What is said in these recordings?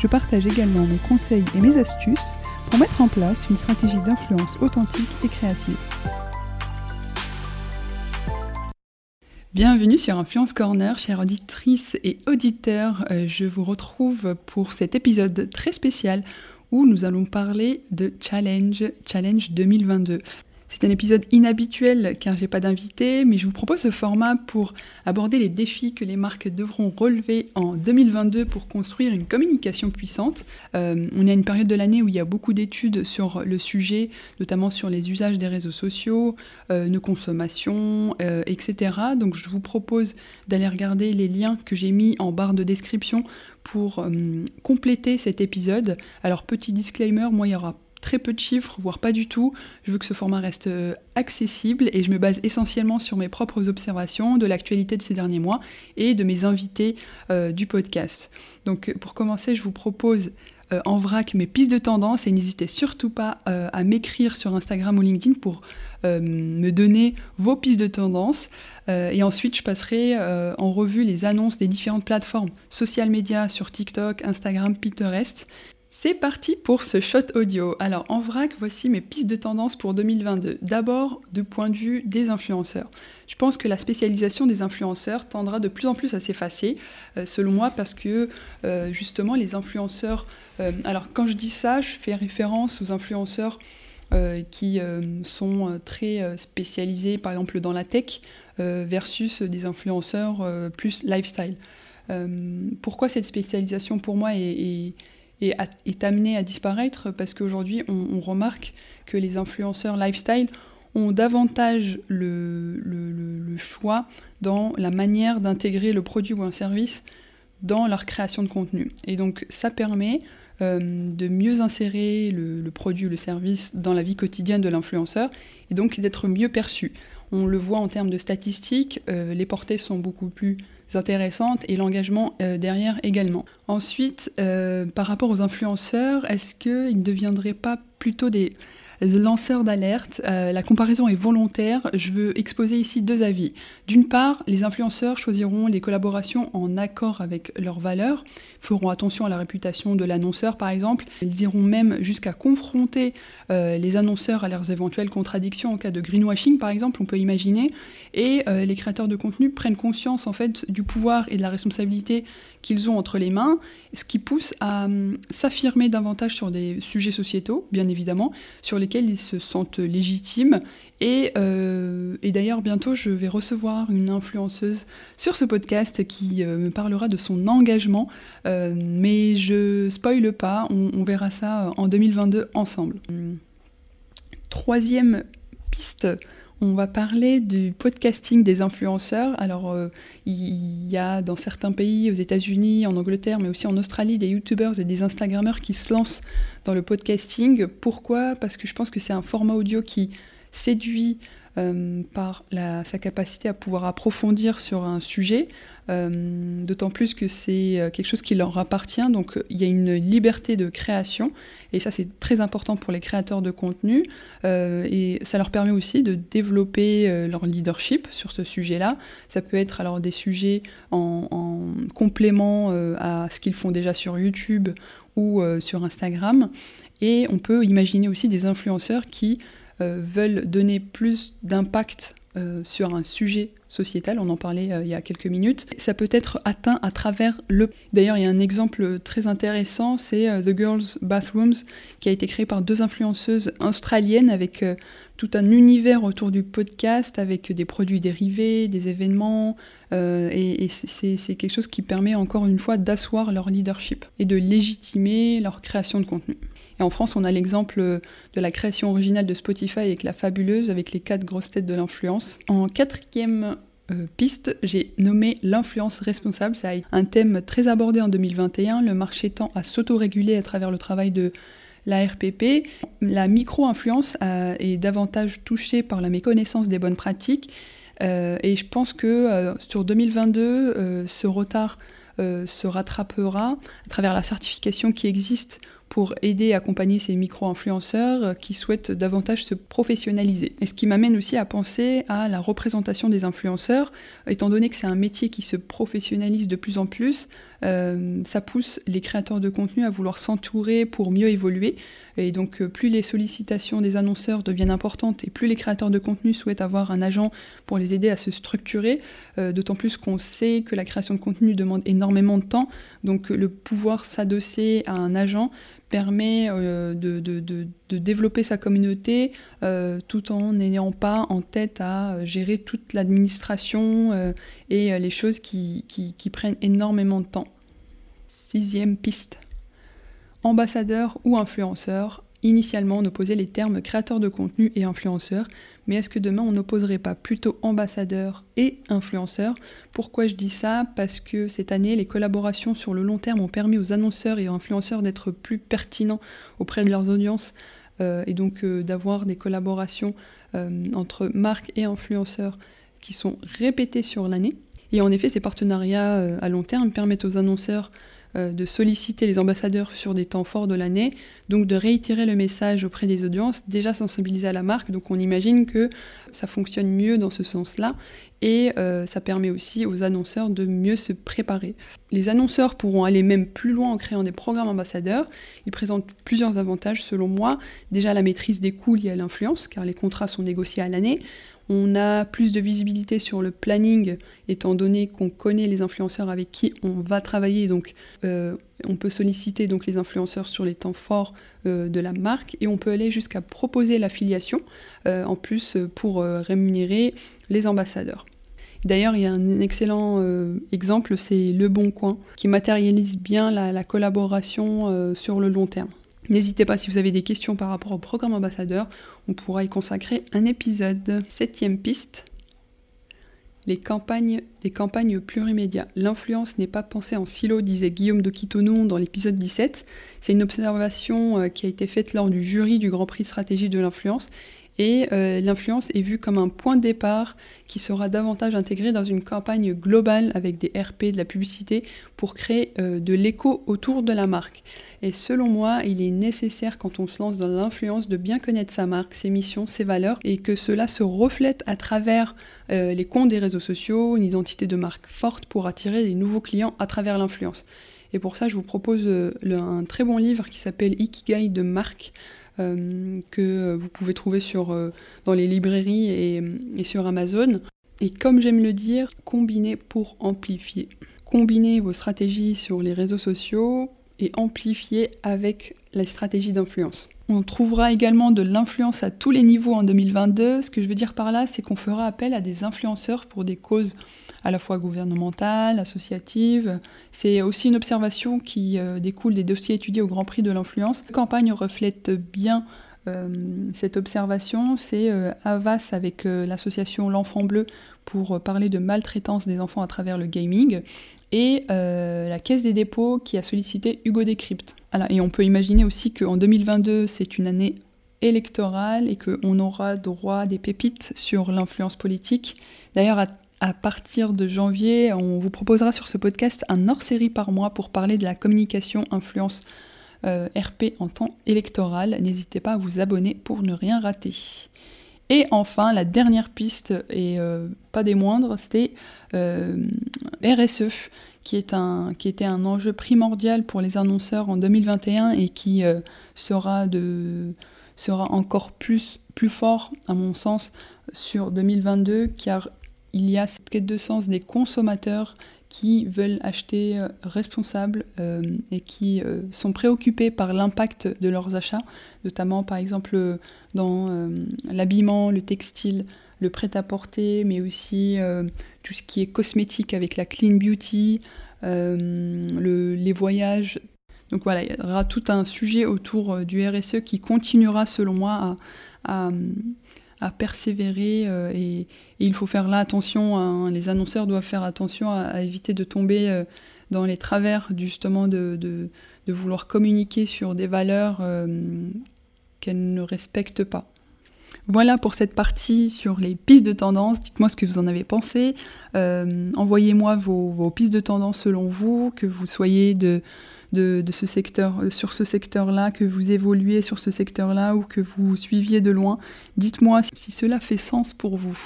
Je partage également mes conseils et mes astuces pour mettre en place une stratégie d'influence authentique et créative. Bienvenue sur Influence Corner, chères auditrices et auditeurs. Euh, je vous retrouve pour cet épisode très spécial où nous allons parler de Challenge, Challenge 2022. C'est un épisode inhabituel car j'ai pas d'invité, mais je vous propose ce format pour aborder les défis que les marques devront relever en 2022 pour construire une communication puissante. Euh, on est à une période de l'année où il y a beaucoup d'études sur le sujet, notamment sur les usages des réseaux sociaux, euh, nos consommations, euh, etc. Donc je vous propose d'aller regarder les liens que j'ai mis en barre de description pour compléter cet épisode. Alors petit disclaimer, moi il y aura très peu de chiffres, voire pas du tout. Je veux que ce format reste euh, accessible et je me base essentiellement sur mes propres observations de l'actualité de ces derniers mois et de mes invités euh, du podcast. Donc pour commencer, je vous propose euh, en vrac mes pistes de tendance et n'hésitez surtout pas à m'écrire sur Instagram ou LinkedIn pour me donner vos pistes de tendance. et ensuite, je passerai en revue les annonces des différentes plateformes social media sur TikTok, Instagram, Pinterest. C'est parti pour ce shot audio. Alors en vrac, voici mes pistes de tendance pour 2022. D'abord, du point de vue des influenceurs. Je pense que la spécialisation des influenceurs tendra de plus en plus à s'effacer, euh, selon moi, parce que euh, justement les influenceurs... Euh, alors quand je dis ça, je fais référence aux influenceurs qui sont très spécialisés, par exemple dans la tech, versus des influenceurs plus lifestyle. pourquoi cette spécialisation pour moi est est, est amené à disparaître parce qu'aujourd'hui, on, remarque que les influenceurs lifestyle ont davantage le, le, choix dans la manière d'intégrer le produit ou un service dans leur création de contenu. Et donc, ça permet euh, de mieux insérer le, produit ou le service dans la vie quotidienne de l'influenceur et donc d'être mieux perçu. On le voit en termes de statistiques, euh, les portées sont beaucoup plus intéressantes et l'engagement euh, derrière également. Ensuite, euh, par rapport aux influenceurs, est-ce qu'ils ne deviendraient pas plutôt des lanceurs d'alerte La comparaison est volontaire. Je veux exposer ici deux avis. D'une part, les influenceurs choisiront les collaborations en accord avec leurs valeurs, feront attention à la réputation de l'annonceur par exemple. Ils iront même jusqu'à confronter euh, les annonceurs à leurs éventuelles contradictions en cas de greenwashing par exemple, on peut imaginer. Et euh, les créateurs de contenu prennent conscience en fait du pouvoir et de la responsabilité qu'ils ont entre les mains, ce qui pousse à hum, s'affirmer davantage sur des sujets sociétaux, bien évidemment, sur lesquels ils se sentent légitimes. Et, euh, et d'ailleurs, bientôt, je vais recevoir une influenceuse sur ce podcast qui me parlera de son engagement, mais je spoile pas, on verra ça en 2022 ensemble. Troisième piste, on va parler du podcasting des influenceurs. Alors, euh, il y a dans certains pays, aux États-Unis, en Angleterre, mais aussi en Australie, des YouTubers et des Instagrammeurs qui se lancent dans le podcasting. Pourquoi? Parce que je pense que c'est un format audio qui séduit euh, par sa capacité à pouvoir approfondir sur un sujet, euh, d'autant plus que c'est euh, quelque chose qui leur appartient, donc il y a une liberté de création, et ça c'est très important pour les créateurs de contenu, et ça leur permet aussi de développer leur leadership sur ce sujet-là. Ça peut être alors des sujets en, en complément à ce qu'ils font déjà sur YouTube ou sur Instagram, et on peut imaginer aussi des influenceurs qui veulent donner plus d'impact euh, sur un sujet sociétale, on en parlait il y a quelques minutes. Ça peut être atteint à travers le... D'ailleurs, il y a un exemple très intéressant, c'est The Girls Bathrooms, qui a été créé par deux influenceuses australiennes avec tout un univers autour du podcast avec des produits dérivés, des événements, euh, et, c'est quelque chose qui permet encore une fois d'asseoir leur leadership et de légitimer leur création de contenu. En France, on a l'exemple de la création originale de Spotify avec la fabuleuse, avec les quatre grosses têtes de l'influence. En quatrième euh, piste, j'ai nommé l'influence responsable. C'est un thème très abordé en 2021. Le marché tend à s'autoréguler à travers le travail de la RPP, la micro-influence est davantage touchée par la méconnaissance des bonnes pratiques. Euh, et je pense que euh, sur 2022, ce retard se rattrapera à travers la certification qui existe pour aider et accompagner ces micro-influenceurs qui souhaitent davantage se professionnaliser. Et ce qui m'amène aussi à penser à la représentation des influenceurs, étant donné que c'est un métier qui se professionnalise de plus en plus, euh, ça pousse les créateurs de contenu à vouloir s'entourer pour mieux évoluer. Et donc euh, plus les sollicitations des annonceurs deviennent importantes et plus les créateurs de contenu souhaitent avoir un agent pour les aider à se structurer, euh, d'autant plus qu'on sait que la création de contenu demande énormément de temps. Donc le pouvoir s'adosser à un agent permet euh, de, développer sa communauté euh, tout en n'ayant pas en tête à gérer toute l'administration euh, et les choses qui, qui, prennent énormément de temps. Sixième piste. Ambassadeur ou influenceur. Initialement, on opposait les termes créateur de contenu et influenceur, mais est-ce que demain on n'opposerait pas plutôt ambassadeur et influenceur Pourquoi je dis ça? Parce que cette année, les collaborations sur le long terme ont permis aux annonceurs et aux influenceurs d'être plus pertinents auprès de leurs audiences euh, et donc euh, d'avoir des collaborations euh, entre marques et influenceurs qui sont répétées sur l'année. Et en effet, ces partenariats à long terme permettent aux annonceurs de solliciter les ambassadeurs sur des temps forts de l'année, donc de réitérer le message auprès des audiences, déjà sensibilisées à la marque. Donc on imagine que ça fonctionne mieux dans ce sens-là et euh, ça permet aussi aux annonceurs de mieux se préparer. Les annonceurs pourront aller même plus loin en créant des programmes ambassadeurs. Ils présentent plusieurs avantages selon moi. Déjà la maîtrise des coûts liés à l'influence, car les contrats sont négociés à l'année. On a plus de visibilité sur le planning, étant donné qu'on connaît les influenceurs avec qui on va travailler. Donc, euh, on peut solliciter donc les influenceurs sur les temps forts euh, de la marque et on peut aller jusqu'à proposer l'affiliation euh, en plus pour rémunérer les ambassadeurs. D'ailleurs, il y a un excellent exemple, c'est Le Bon Coin, qui matérialise bien la collaboration sur le long terme. N'hésitez pas si vous avez des questions par rapport au programme ambassadeur, on pourra y consacrer un épisode. Septième piste, les campagnes, des campagnes plurimédia. L'influence n'est pas pensée en silo, disait Guillaume de Quitonon dans l'épisode 17. C'est une observation euh, qui a été faite lors du jury du Grand Prix stratégie de l'influence. Et euh, l'influence est vue comme un point de départ qui sera davantage intégré dans une campagne globale avec des RP, de la publicité, pour créer euh, de l'écho autour de la marque. Et selon moi, il est nécessaire quand on se lance dans l'influence de bien connaître sa marque, ses missions, ses valeurs, et que cela se reflète à travers euh, les comptes des réseaux sociaux, une identité de marque forte pour attirer des nouveaux clients à travers l'influence. Et pour ça, je vous propose un très bon livre qui s'appelle Ikigai de marque. Euh, que vous pouvez trouver sur, dans les librairies et, et sur Amazon. Et comme j'aime le dire, combinez pour amplifier. Combinez vos stratégies sur les réseaux sociaux et amplifier avec la stratégie d'influence. On trouvera également de l'influence à tous les niveaux en 2022. Ce que je veux dire par là, c'est qu'on fera appel à des influenceurs pour des causes à la fois gouvernementales, associatives. C'est aussi une observation qui euh, découle des dossiers étudiés au Grand Prix de l'influence. La campagne reflète bien euh, cette observation. C'est euh, Avas avec l'association L'Enfant Bleu pour parler de maltraitance des enfants à travers le gaming et la Caisse des dépôts qui a sollicité Hugo Décrypte. et on peut imaginer aussi qu'en 2022, c'est une année électorale et qu'on aura droit à des pépites sur l'influence politique. D'ailleurs, à, partir de janvier, on vous proposera sur ce podcast un hors-série par mois pour parler de la communication influence euh, RP en temps électoral. N'hésitez pas à vous abonner pour ne rien rater. Et enfin, la dernière piste, et euh, pas des moindres, c'était euh, RSE, qui, est un, qui était un enjeu primordial pour les annonceurs en 2021 et qui sera, de, sera encore plus, plus fort, à mon sens, sur 2022, car il y a cette quête de sens des consommateurs qui veulent acheter responsables et qui sont préoccupés par l'impact de leurs achats, notamment par exemple dans l'habillement, le textile, le prêt-à-porter, mais aussi tout ce qui est cosmétique avec la clean beauty, les voyages, donc voilà, il y aura tout un sujet autour euh, du RSE qui continuera selon moi à, persévérer euh, et, il faut faire là attention, hein. les annonceurs doivent faire attention à, éviter de tomber euh, dans les travers justement de, de, vouloir communiquer sur des valeurs qu'elles ne respectent pas. Voilà pour cette partie sur les pistes de tendance. Dites-moi ce que vous en avez pensé. Envoyez-moi vos, vos, pistes de tendance selon vous, que vous soyez de, de, ce secteur, euh, sur ce secteur-là, que vous évoluez sur ce secteur-là ou que vous suiviez de loin. Dites-moi si cela fait sens pour vous.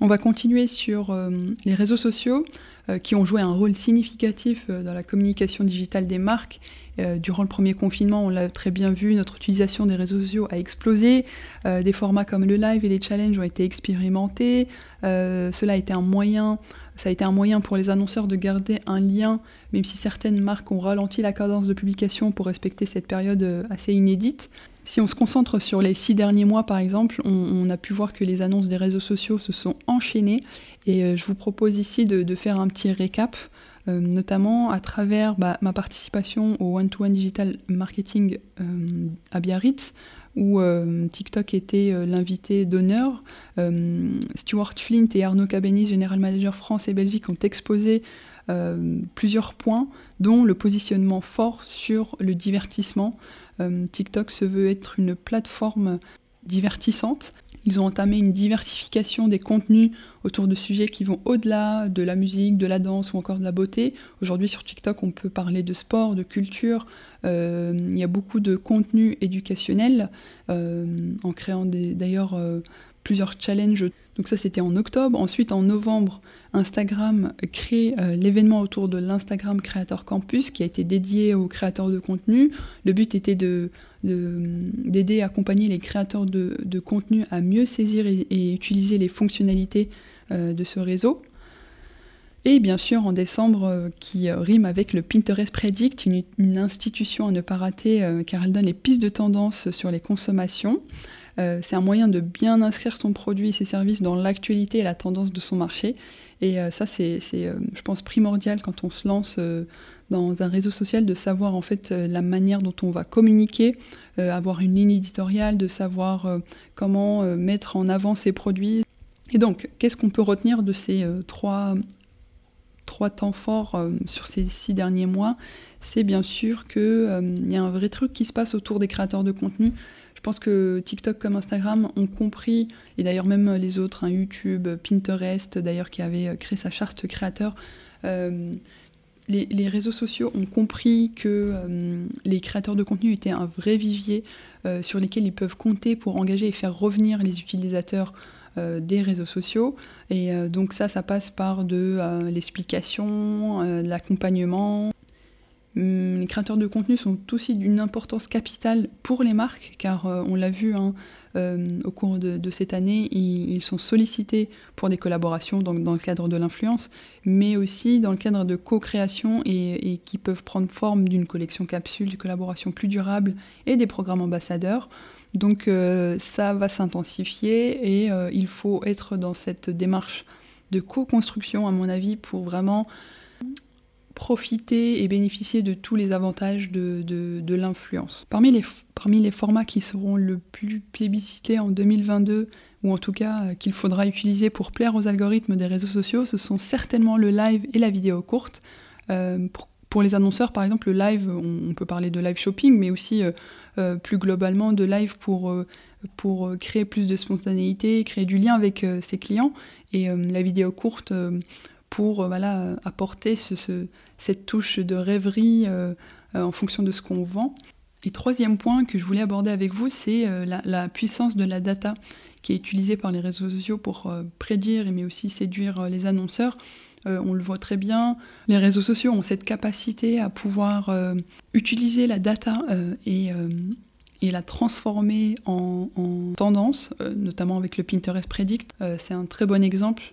On va continuer sur euh, les réseaux sociaux euh, qui ont joué un rôle significatif dans la communication digitale des marques. durant le premier confinement, on l'a très bien vu, notre utilisation des réseaux sociaux a explosé. des formats comme le live et les challenges ont été expérimentés. cela a été un moyen ça a été un moyen pour les annonceurs de garder un lien, même si certaines marques ont ralenti la cadence de publication pour respecter cette période euh, assez inédite. Si on se concentre sur les six derniers mois, par exemple, on, a pu voir que les annonces des réseaux sociaux se sont enchaînées. Et euh, je vous propose ici de, faire un petit récap, euh, notamment à travers bah, ma participation au One-to-One Digital Marketing à Biarritz, où euh, TikTok était euh, l'invité d'honneur. Euh, Stuart Flint et Arnaud Cabenis, général manager France et Belgique, ont exposé plusieurs points, dont le positionnement fort sur le divertissement. TikTok se veut être une plateforme divertissante ils ont entamé une diversification des contenus autour de sujets qui vont au-delà de la musique, de la danse ou encore de la beauté. Aujourd'hui sur TikTok, on peut parler de sport, de culture. Euh, il y a beaucoup de contenus éducationnels euh, en créant d'ailleurs euh, plusieurs challenges. Donc ça c'était en octobre. Ensuite en novembre, Instagram crée l'événement autour de l'Instagram Creator Campus qui a été dédié aux créateurs de contenu. Le but était de d'aider à accompagner les créateurs de, contenu à mieux saisir et, utiliser les fonctionnalités euh, de ce réseau. Et bien sûr, en décembre, euh, qui rime avec le Pinterest Predict, une, institution à ne pas rater euh, car elle donne les pistes de tendance sur les consommations. C'est un moyen de bien inscrire son produit et ses services dans l'actualité et la tendance de son marché. Et ça, c'est, je pense, primordial quand on se lance dans un réseau social de savoir en fait euh, la manière dont on va communiquer, euh, avoir une ligne éditoriale, de savoir euh, comment mettre en avant ses produits. Et donc, qu'est-ce qu'on peut retenir de ces trois, trois temps forts sur ces six derniers mois? C'est bien sûr qu'il y a un vrai truc qui se passe autour des créateurs de contenu. Je pense que TikTok comme Instagram ont compris, et d'ailleurs même les autres, hein, YouTube, Pinterest, d'ailleurs qui avait créé sa charte créateur, les, réseaux sociaux ont compris que euh, les créateurs de contenu étaient un vrai vivier euh, sur lesquels ils peuvent compter pour engager et faire revenir les utilisateurs euh, des réseaux sociaux. Et donc ça, ça passe par de l'explication, l'accompagnement. Hum, les créateurs de contenu sont aussi d'une importance capitale pour les marques, car on l'a vu, hein, euh, au cours de, cette année, ils, sont sollicités pour des collaborations dans le cadre de l'influence, mais aussi dans le cadre de co-création et, qui peuvent prendre forme d'une collection capsule, de collaboration plus durable et des programmes ambassadeurs. Donc euh, ça va s'intensifier et euh, il faut être dans cette démarche de co-construction, à mon avis, pour vraiment profiter et bénéficier de tous les avantages de, l'influence. Parmi les, parmi les formats qui seront le plus plébiscités en 2022, ou en tout cas euh, qu'il faudra utiliser pour plaire aux algorithmes des réseaux sociaux, ce sont certainement le live et la vidéo courte. Euh, pour, les annonceurs, par exemple, le live, on, peut parler de live shopping, mais aussi euh, plus globalement de live pour, pour créer plus de spontanéité, créer du lien avec ses clients. Et la vidéo courte pour voilà, apporter ce, cette touche de rêverie euh, euh, en fonction de ce qu'on vend. Et troisième point que je voulais aborder avec vous, c'est euh, la, puissance de la data qui est utilisée par les réseaux sociaux pour prédire mais aussi séduire les annonceurs. on le voit très bien, les réseaux sociaux ont cette capacité à pouvoir utiliser la data et, la transformer en tendance, notamment avec le Pinterest Predict. c'est un très bon exemple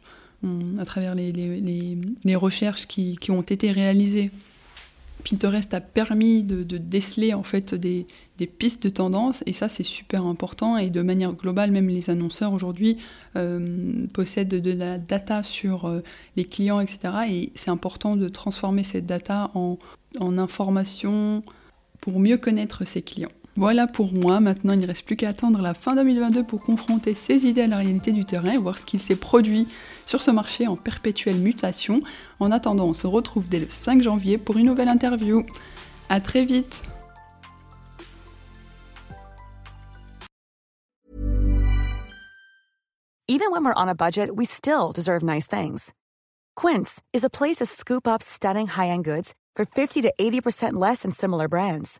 à travers les, recherches qui, ont été réalisées. Pinterest a permis de, déceler en fait des, pistes de tendance et ça c'est super important et de manière globale même les annonceurs aujourd'hui euh, possèdent de la data sur euh, les clients etc et c'est important de transformer cette data en information pour mieux connaître ses clients. Voilà pour moi, maintenant il ne reste plus qu'à attendre la fin 2022 pour confronter ces idées à la réalité du terrain et voir ce qu'il s'est produit sur ce marché en perpétuelle mutation. En attendant, on se retrouve dès le 5 janvier pour une nouvelle interview. A très vite Even when we're on a budget, we still deserve nice things. Quince is a place to scoop up stunning high-end goods for 50 to 80% less than similar brands.